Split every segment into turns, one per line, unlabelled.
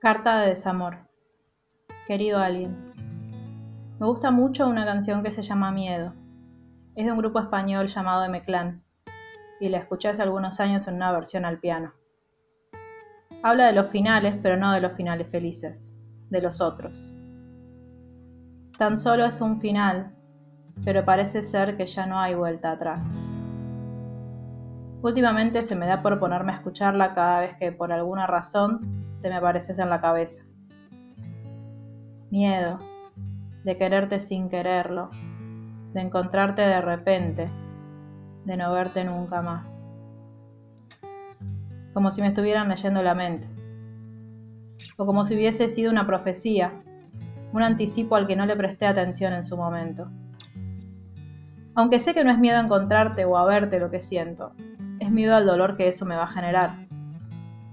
Carta de desamor. Querido alguien, me gusta mucho una canción que se llama Miedo. Es de un grupo español llamado M-Clan y la escuché hace algunos años en una versión al piano. Habla de los finales, pero no de los finales felices, de los otros. Tan solo es un final, pero parece ser que ya no hay vuelta atrás. Últimamente se me da por ponerme a escucharla cada vez que por alguna razón te me apareces en la cabeza. Miedo, de quererte sin quererlo, de encontrarte de repente, de no verte nunca más. Como si me estuvieran leyendo la mente. O como si hubiese sido una profecía, un anticipo al que no le presté atención en su momento. Aunque sé que no es miedo a encontrarte o a verte lo que siento, es miedo al dolor que eso me va a generar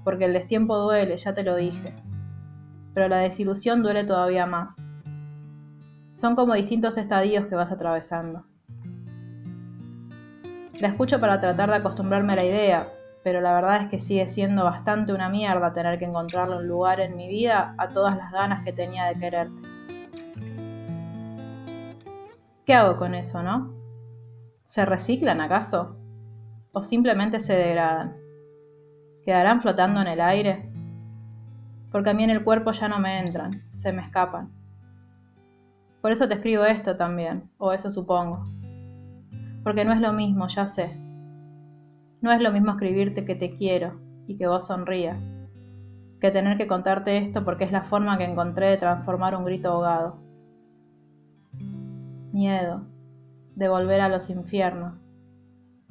porque el destiempo duele, ya te lo dije, pero la desilusión duele todavía más. Son como distintos estadios que vas atravesando. La escucho para tratar de acostumbrarme a la idea, pero la verdad es que sigue siendo bastante una mierda tener que encontrarle un lugar en mi vida a todas las ganas que tenía de quererte. ¿Qué hago con eso, no? ¿Se reciclan acaso? ¿O simplemente se degradan? ¿Quedarán flotando en el aire? Porque a mí en el cuerpo ya no me entran, se me escapan. Por eso te escribo esto también, o eso supongo. Porque no es lo mismo, ya sé. No es lo mismo escribirte que te quiero y que vos sonrías, que tener que contarte esto porque es la forma que encontré de transformar un grito ahogado. Miedo, de volver a los infiernos.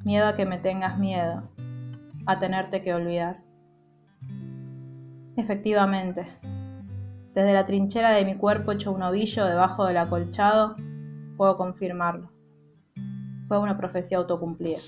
Miedo a que me tengas miedo, a tenerte que olvidar. Efectivamente, desde la trinchera de mi cuerpo hecho un ovillo debajo del acolchado, puedo confirmarlo. Fue una profecía autocumplida.